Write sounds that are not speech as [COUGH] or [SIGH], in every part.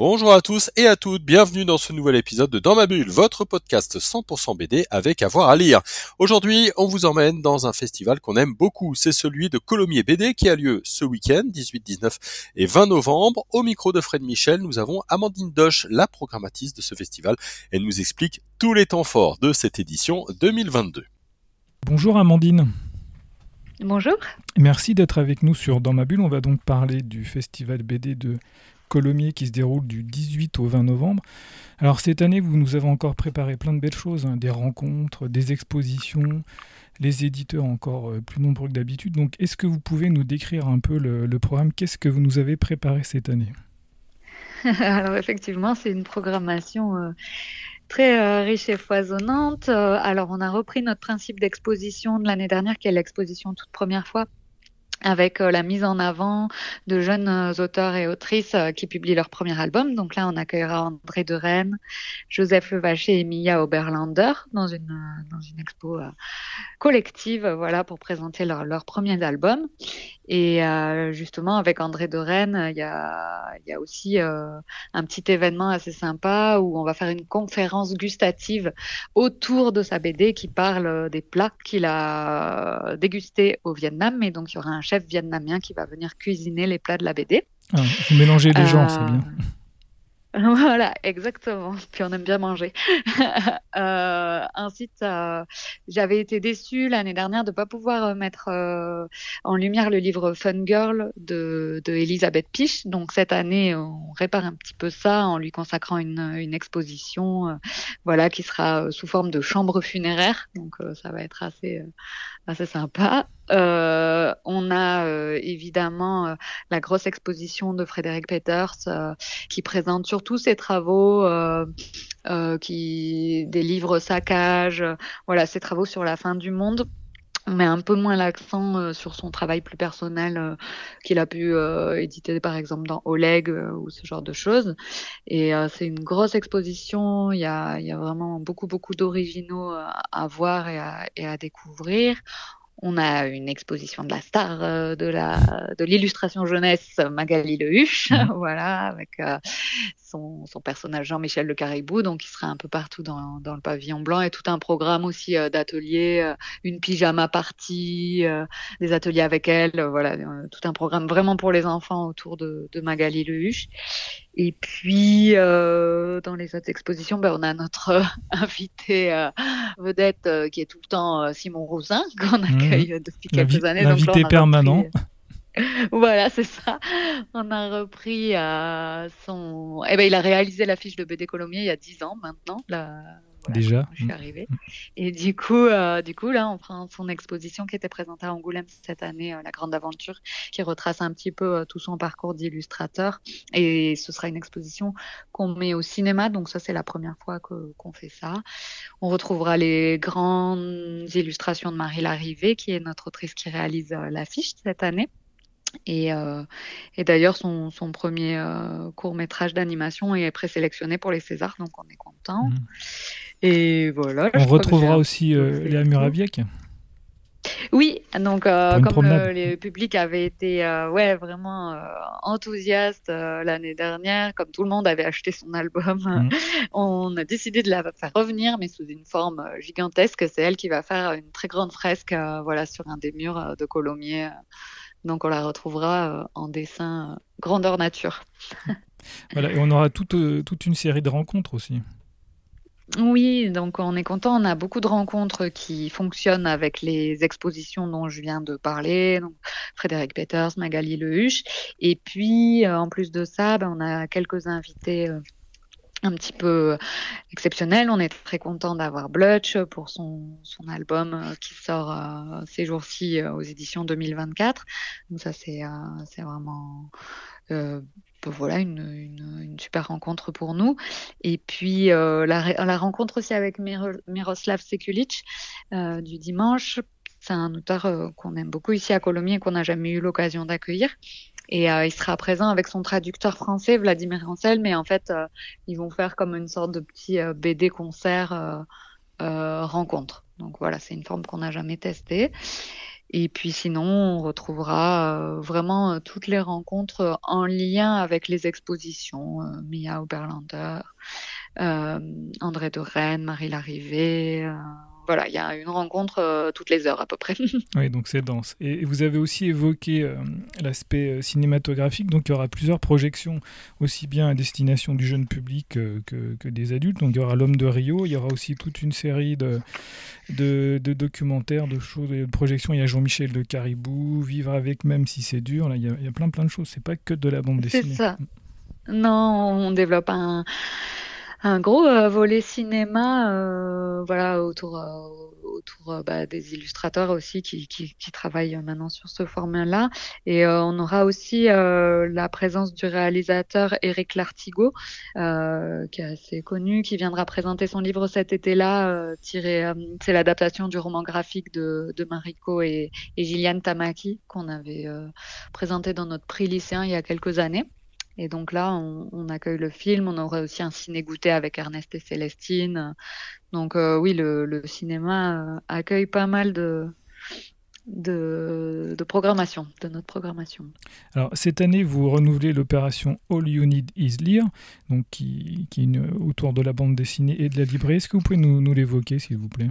Bonjour à tous et à toutes, bienvenue dans ce nouvel épisode de Dans ma bulle, votre podcast 100% BD avec avoir à lire. Aujourd'hui, on vous emmène dans un festival qu'on aime beaucoup, c'est celui de Colomiers BD qui a lieu ce week-end, 18, 19 et 20 novembre. Au micro de Fred Michel, nous avons Amandine Doche, la programmatrice de ce festival. Elle nous explique tous les temps forts de cette édition 2022. Bonjour Amandine. Bonjour. Merci d'être avec nous sur Dans ma bulle. On va donc parler du festival BD de Colomiers qui se déroule du 18 au 20 novembre. Alors cette année, vous nous avez encore préparé plein de belles choses, hein, des rencontres, des expositions, les éditeurs encore euh, plus nombreux que d'habitude. Donc est-ce que vous pouvez nous décrire un peu le, programme? Qu'est-ce que vous nous avez préparé cette année? [LAUGHS] Alors effectivement, c'est une programmation euh, très euh, riche et foisonnante. alors on a repris notre principe d'exposition de l'année dernière, qui est l'exposition toute première fois avec euh, la mise en avant de jeunes euh, auteurs et autrices euh, qui publient leur premier album. Donc là, on accueillera André de Rennes, Joseph Levaché et Mia Oberlander dans une, dans une expo collective voilà, pour présenter leur, leur premier album. Et justement, avec André de Rennes, il y a, y a aussi un petit événement assez sympa où on va faire une conférence gustative autour de sa BD qui parle des plats qu'il a dégustés au Vietnam. Et donc, il y aura un chef vietnamien qui va venir cuisiner les plats de la BD. Ah, vous mélangez les gens, c'est bien. [LAUGHS] Voilà, exactement. Puis on aime bien manger. [LAUGHS] euh, euh, j'avais été déçue l'année dernière de ne pas pouvoir euh, mettre euh, en lumière le livre Fun Girl de, de Elisabeth Piche. Donc cette année, on répare un petit peu ça en lui consacrant une, une exposition, voilà, qui sera sous forme de chambre funéraire. Donc ça va être assez assez sympa. Euh, on a euh, évidemment euh, la grosse exposition de Frédéric Peters qui présente surtout ses travaux, qui des livres saccages, voilà ses travaux sur la fin du monde on met un peu moins l'accent sur son travail plus personnel qu'il a pu éditer par exemple dans Oleg ou ce genre de choses. Et c'est une grosse exposition, il y a, y a vraiment beaucoup beaucoup d'originaux à voir et à, et à découvrir. On a une exposition de la star euh, de la de l'illustration jeunesse Magali Lehuche, mmh. [LAUGHS] voilà, avec euh, son, son, personnage Jean-Michel Le Caribou, donc il sera un peu partout dans, dans le pavillon blanc et tout un programme aussi euh, d'ateliers, une pyjama party, des ateliers avec elle, voilà, tout un programme vraiment pour les enfants autour de, de Magali Lehuche. Et puis, euh, dans les autres expositions, ben, on a notre euh, [LAUGHS] invité euh, vedette euh, qui est tout le temps euh, Simon Roussin, [LAUGHS] qu'on mmh. Accueille depuis quelques années. L'invité permanent. [LAUGHS] voilà, c'est ça. On a repris son. Eh ben, il a réalisé l'affiche de BD Colomiers il y a 10 ans maintenant. La Déjà. Je suis mm. arrivée. Et du coup, euh, du coup, là, on prend son exposition qui était présentée à Angoulême cette année, euh, La Grande Aventure, qui retrace un petit peu euh, tout son parcours d'illustrateur. Et ce sera une exposition qu'on met au cinéma. Donc ça, c'est la première fois qu'on fait ça. On retrouvera les grandes illustrations de Marie Larrivée, qui est notre autrice qui réalise l'affiche cette année. Et, euh, et d'ailleurs, son, son, premier euh, court métrage d'animation est présélectionné pour les Césars, donc on est content. Mmh. Et voilà. On retrouvera aussi euh, Léa Muraviec. Oui, donc euh, comme le, les publics avaient été euh, ouais vraiment euh, enthousiastes euh, l'année dernière, comme tout le monde avait acheté son album, mmh. [LAUGHS] on a décidé de la faire revenir, mais sous une forme gigantesque. C'est elle qui va faire une très grande fresque, voilà, sur un des murs de Colomiers. Donc on la retrouvera en dessin grandeur nature. [LAUGHS] voilà, et on aura toute, toute une série de rencontres aussi. Oui, donc on est content. On a beaucoup de rencontres qui fonctionnent avec les expositions dont je viens de parler. Donc Frédéric Peters, Magali Lehuche. Et puis, euh, en plus de ça, ben, on a quelques invités euh, un petit peu exceptionnels. On est très content d'avoir Blutch pour son, son album euh, qui sort ces jours-ci aux éditions 2024. Donc ça, c'est c'est vraiment voilà une, une, une, super rencontre pour nous. Et puis euh, la, la, rencontre aussi avec Miroslav Sekulic euh, du dimanche. C'est un auteur euh, qu'on aime beaucoup ici à Colomiers et qu'on n'a jamais eu l'occasion d'accueillir. Et il sera présent avec son traducteur français, Vladimir Rancel, mais en fait, ils vont faire comme une sorte de petit BD concert rencontre. Donc voilà, c'est une forme qu'on n'a jamais testée. Et puis sinon, on retrouvera vraiment toutes les rencontres en lien avec les expositions. Mia Oberlander, André de Rennes, Marie Larrivée, voilà, il y a une rencontre euh, toutes les heures à peu près. [LAUGHS] oui, donc c'est dense. Et vous avez aussi évoqué euh, l'aspect euh, cinématographique, donc il y aura plusieurs projections, aussi bien à destination du jeune public que, que, des adultes. Donc il y aura L'homme de Rio, il y aura aussi toute une série de, de, documentaires, de choses, de projections. Il y a Jean-Michel de Caribou, Vivre avec même si c'est dur. Là, il y, a, il y a plein plein de choses. C'est pas que de la bande dessinée. C'est ça. Non, on développe un un gros euh, volet cinéma, euh, voilà, autour euh, autour bah, des illustrateurs aussi qui, qui, qui, travaillent maintenant sur ce format-là. Et on aura aussi la présence du réalisateur Eric Lartigot, qui est assez connu, qui viendra présenter son livre cet été-là. tiré, c'est l'adaptation du roman graphique de, de Mariko et, et Gilliane Tamaki qu'on avait présenté dans notre prix lycéen il y a quelques années. Et donc là, on, accueille le film. On aura aussi un ciné-goûté avec Ernest et Célestine. Donc euh, oui, le, cinéma euh, accueille pas mal de, de, programmation, de notre programmation. Alors cette année, vous renouvelez l'opération All You Need Is Lire, donc qui, qui est autour de la bande dessinée et de la librairie. Est-ce que vous pouvez nous, nous l'évoquer, s'il vous plaît?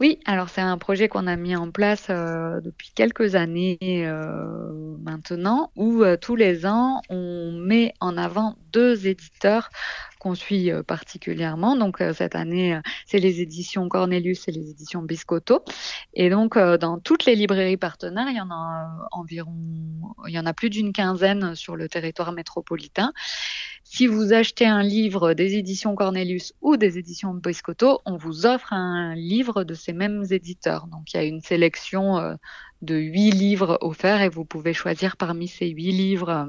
Oui, alors c'est un projet qu'on a mis en place euh, depuis quelques années euh, maintenant, où euh, tous les ans, on met en avant deux éditeurs qu'on suit particulièrement. Donc cette année, c'est les éditions Cornelius et les éditions Biscotto. Et donc dans toutes les librairies partenaires, il y en a environ, il y en a plus d'une quinzaine sur le territoire métropolitain. Si vous achetez un livre des éditions Cornelius ou des éditions Biscotto, on vous offre un livre de ces mêmes éditeurs. Donc il y a une sélection euh, de huit livres offerts et vous pouvez choisir parmi ces huit livres.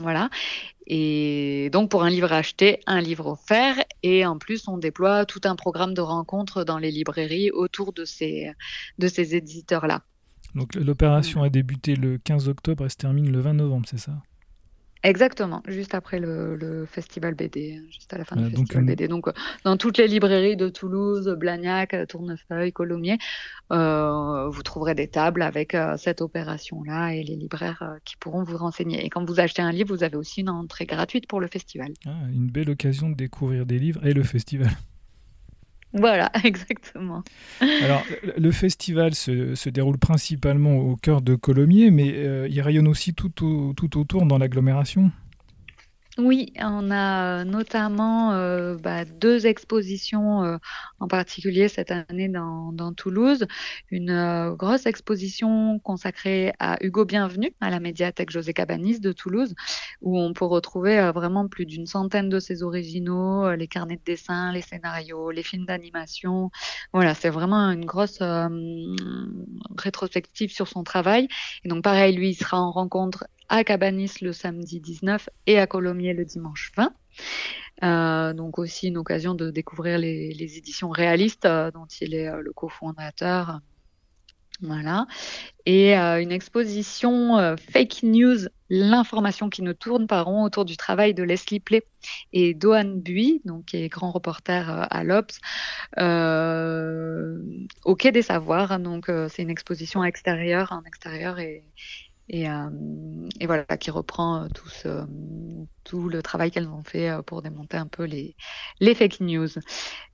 Voilà. Et donc pour un livre acheté, un livre offert. Et en plus, on déploie tout un programme de rencontres dans les librairies autour de ces, de ces éditeurs-là. Donc l'opération a débuté le 15 octobre et se termine le 20 novembre, c'est ça? Exactement, juste après le, festival BD, juste à la fin du festival BD. Donc, euh, dans toutes les librairies de Toulouse, Blagnac, Tournefeuille, Colomiers, euh, vous trouverez des tables avec euh, cette opération-là et les libraires qui pourront vous renseigner. Et quand vous achetez un livre, vous avez aussi une entrée gratuite pour le festival. Ah, une belle occasion de découvrir des livres et le festival. Voilà, [LAUGHS] exactement. Alors, le festival se, déroule principalement au cœur de Colomiers, mais euh, il rayonne aussi tout, tout autour dans l'agglomération? Oui, on a euh, notamment euh, bah, deux expositions euh, en particulier cette année dans, Toulouse. Une grosse exposition consacrée à Hugo Bienvenu à la médiathèque José Cabanis de Toulouse, où on peut retrouver vraiment plus d'une centaine de ses originaux, les carnets de dessin, les scénarios, les films d'animation. Voilà, c'est vraiment une grosse rétrospective sur son travail. Et donc pareil, lui, il sera en rencontre à Cabanis le samedi 19 et à Colomiers le dimanche 20. Euh, donc aussi une occasion de découvrir les, éditions réalistes euh, dont il est euh, le cofondateur. Voilà. Et une exposition Fake News, l'information qui ne tourne pas rond autour du travail de Leslie Play et Dohan Bui, qui est grand reporter à l'Obs, au Quai des Savoirs. Donc c'est une exposition extérieure, en extérieur et, et, euh, et, voilà, qui reprend euh, tout, ce, tout le travail qu'elles ont fait euh, pour démonter un peu les, les fake news.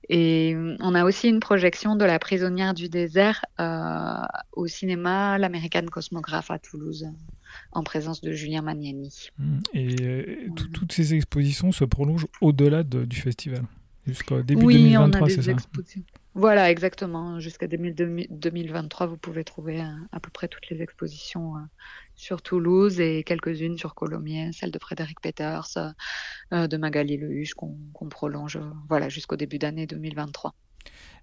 Et on a aussi une projection de La prisonnière du désert euh, au cinéma L'Américaine Cosmographe à Toulouse, en présence de Julien Magnani. Mmh. Et toutes ces expositions se prolongent au-delà du festival, jusqu'au début oui, 2023, c'est ça? Voilà, exactement. Jusqu'à 2023, vous pouvez trouver à, peu près toutes les expositions sur Toulouse et quelques-unes sur Colomiers, celle de Frédéric Peters, euh, de Magali Lehuche qu'on prolonge voilà, jusqu'au début d'année 2023.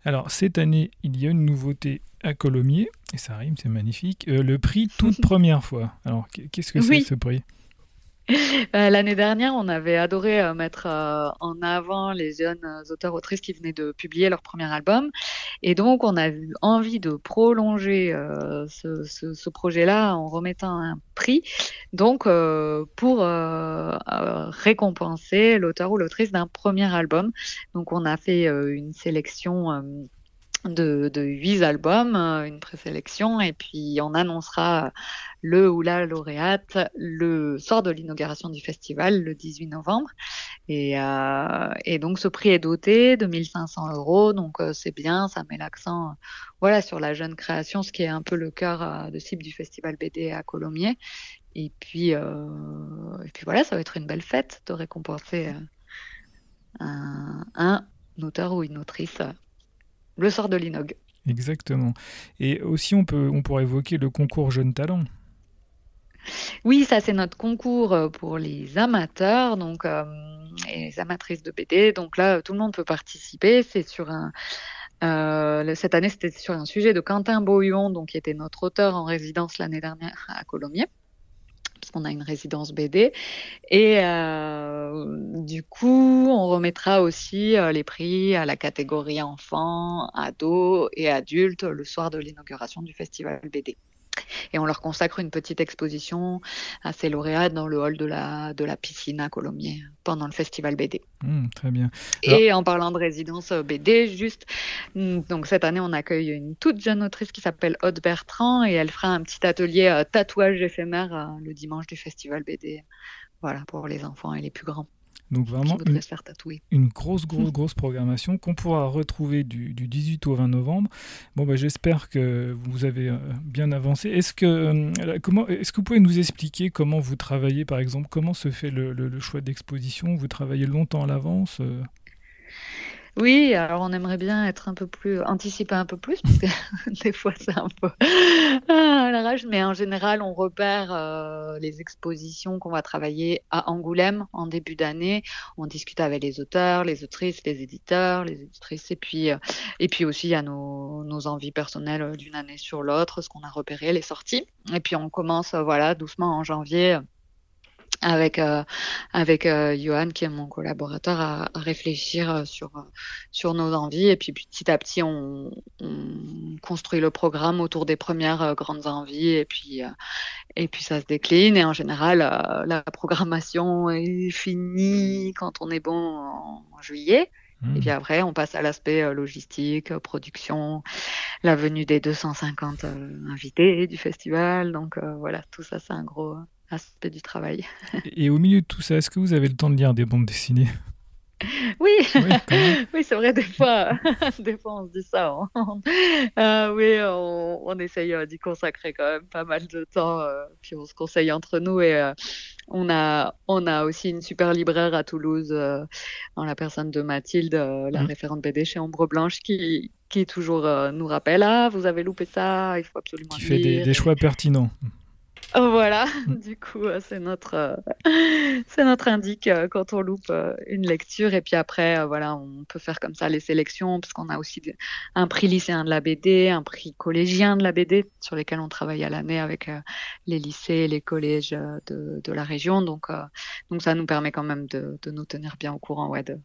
Alors cette année, il y a une nouveauté à Colomiers, et ça rime, c'est magnifique, euh, le prix toute [LAUGHS] première fois. Alors qu'est-ce que c'est ce prix? Euh, l'année dernière, on avait adoré euh, mettre euh, en avant les jeunes auteurs-autrices qui venaient de publier leur premier album. Et donc, on a eu envie de prolonger ce projet-là en remettant un prix, donc pour récompenser l'auteur ou l'autrice d'un premier album. Donc, on a fait une sélection de, de 8 albums, euh, une présélection, et puis on annoncera le ou la lauréate le soir de l'inauguration du festival, le 18 novembre. Et, euh, donc ce prix est doté de 1500 euros, donc euh, c'est bien, ça met l'accent voilà, sur la jeune création, ce qui est un peu le cœur de cible du festival BD à Colomiers. Et puis, et puis voilà, ça va être une belle fête de récompenser un, un auteur ou une autrice le sort de l'INOG. Exactement. Et aussi, on, peut, on pourrait évoquer le concours Jeunes Talents. Oui, ça c'est notre concours euh, pour les amateurs, donc euh, et les amatrices de BD. Donc là, tout le monde peut participer. C'est sur un euh, cette année, c'était sur un sujet de Quentin Boyon, donc qui était notre auteur en résidence l'année dernière à Colomiers qu'on a une résidence BD. Et euh, du coup, on remettra aussi euh, les prix à la catégorie enfants, ados et adultes le soir de l'inauguration du festival BD. Et on leur consacre une petite exposition à ces lauréats dans le hall de la, de la piscine à Colomiers pendant le festival BD. Mmh, très bien. Et en parlant de résidence euh, BD, juste, mmh, donc cette année, on accueille une toute jeune autrice qui s'appelle Aude Bertrand et elle fera un petit atelier euh, tatouage éphémère euh, le dimanche du festival BD. Voilà, pour les enfants et les plus grands. Donc vraiment une, grosse, grosse, [LAUGHS] grosse programmation qu'on pourra retrouver du, 18 au 20 novembre. Bon, bah, j'espère que vous avez euh, bien avancé. Est-ce que, euh, comment, est-ce que vous pouvez nous expliquer comment vous travaillez, par exemple, comment se fait le choix d'exposition? Vous travaillez longtemps à l'avance euh? Oui, alors on aimerait bien être un peu plus, anticiper un peu plus, parce que [LAUGHS] des fois c'est un peu ah, la rage, mais en général on repère euh, les expositions qu'on va travailler à Angoulême en début d'année. On discute avec les auteurs, les autrices, les éditeurs, les éditrices, et puis euh, et puis aussi a nos, nos envies personnelles d'une année sur l'autre, ce qu'on a repéré, les sorties, et puis on commence voilà doucement en janvier avec euh, avec euh, Johan qui est mon collaborateur à, réfléchir euh, sur sur nos envies et puis petit à petit on, on construit le programme autour des premières grandes envies et puis et puis ça se décline et en général la programmation est finie quand on est bon en, juillet et puis mmh. après, on passe à l'aspect logistique, production, la venue des 250 invités du festival. Donc voilà, tout ça, c'est un gros, aspect du travail. [LAUGHS] Et au milieu de tout ça, est-ce que vous avez le temps de lire des bandes dessinées? Oui, [LAUGHS] oui, c'est vrai, des fois, [LAUGHS] des fois on se dit ça. Euh, oui, on, essaye euh, d'y consacrer quand même pas mal de temps, euh, puis on se conseille entre nous et on, a, on a aussi une super libraire à Toulouse, en la personne de Mathilde, la mmh. référente BD chez Ombre Blanche, qui, qui toujours nous rappelle Ah, vous avez loupé ça, il faut absolument. Qui fait des, des choix pertinents. Voilà, mm. [LAUGHS] du coup, euh, c'est notre, euh, [LAUGHS] c'est notre indique euh, quand on loupe une lecture. Et puis après, voilà, on peut faire comme ça les sélections, parce qu'on a aussi un prix lycéen de la BD, un prix collégien de la BD, sur lesquels on travaille à l'année avec les lycées, les collèges de, de la région. Donc, donc ça nous permet quand même de, de nous tenir bien au courant ouais, de,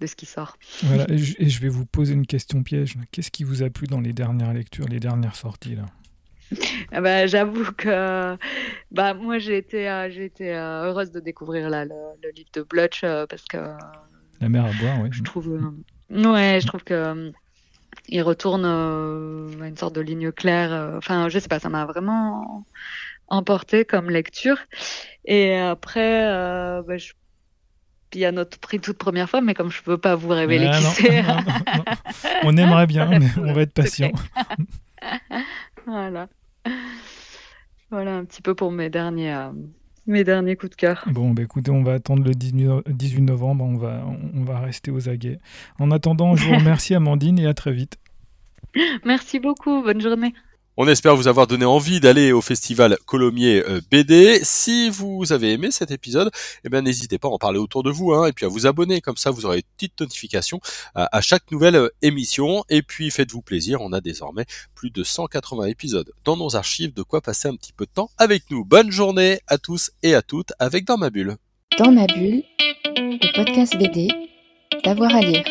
de ce qui sort. Voilà, [LAUGHS] et je vais vous poser une question piège. Qu'est-ce qui vous a plu dans les dernières lectures, les dernières sorties là? Ah bah, j'avoue que bah, moi j'ai été, euh, j'ai été euh, heureuse de découvrir là, le, livre de Blutch euh, parce que. La mer à boire, oui. Je trouve, ouais, je trouve que il retourne à une sorte de ligne claire. Enfin, je sais pas, ça m'a vraiment emporté comme lecture. Et après, bah, je il y a notre prix toute première fois, mais comme je ne peux pas vous révéler qui c'est. [LAUGHS] on aimerait bien, mais on va être [LAUGHS] patient. [LAUGHS] voilà. Voilà un petit peu pour mes derniers, euh, mes derniers coups de cœur. Bon, bah écoutez, on va attendre le 18 novembre, on va, on va rester aux aguets. En attendant, je vous [LAUGHS] remercie Amandine et à très vite. Merci beaucoup, bonne journée. On espère vous avoir donné envie d'aller au festival Colomiers euh, BD. Si vous avez aimé cet épisode, eh bien n'hésitez pas à en parler autour de vous hein, et puis à vous abonner. Comme ça, vous aurez une petite notification à, à chaque nouvelle euh, émission. Et puis faites-vous plaisir, on a désormais plus de 180 épisodes dans nos archives, de quoi passer un petit peu de temps avec nous. Bonne journée à tous et à toutes avec Dans ma bulle. Dans ma bulle, le podcast BD, d'avoir à lire.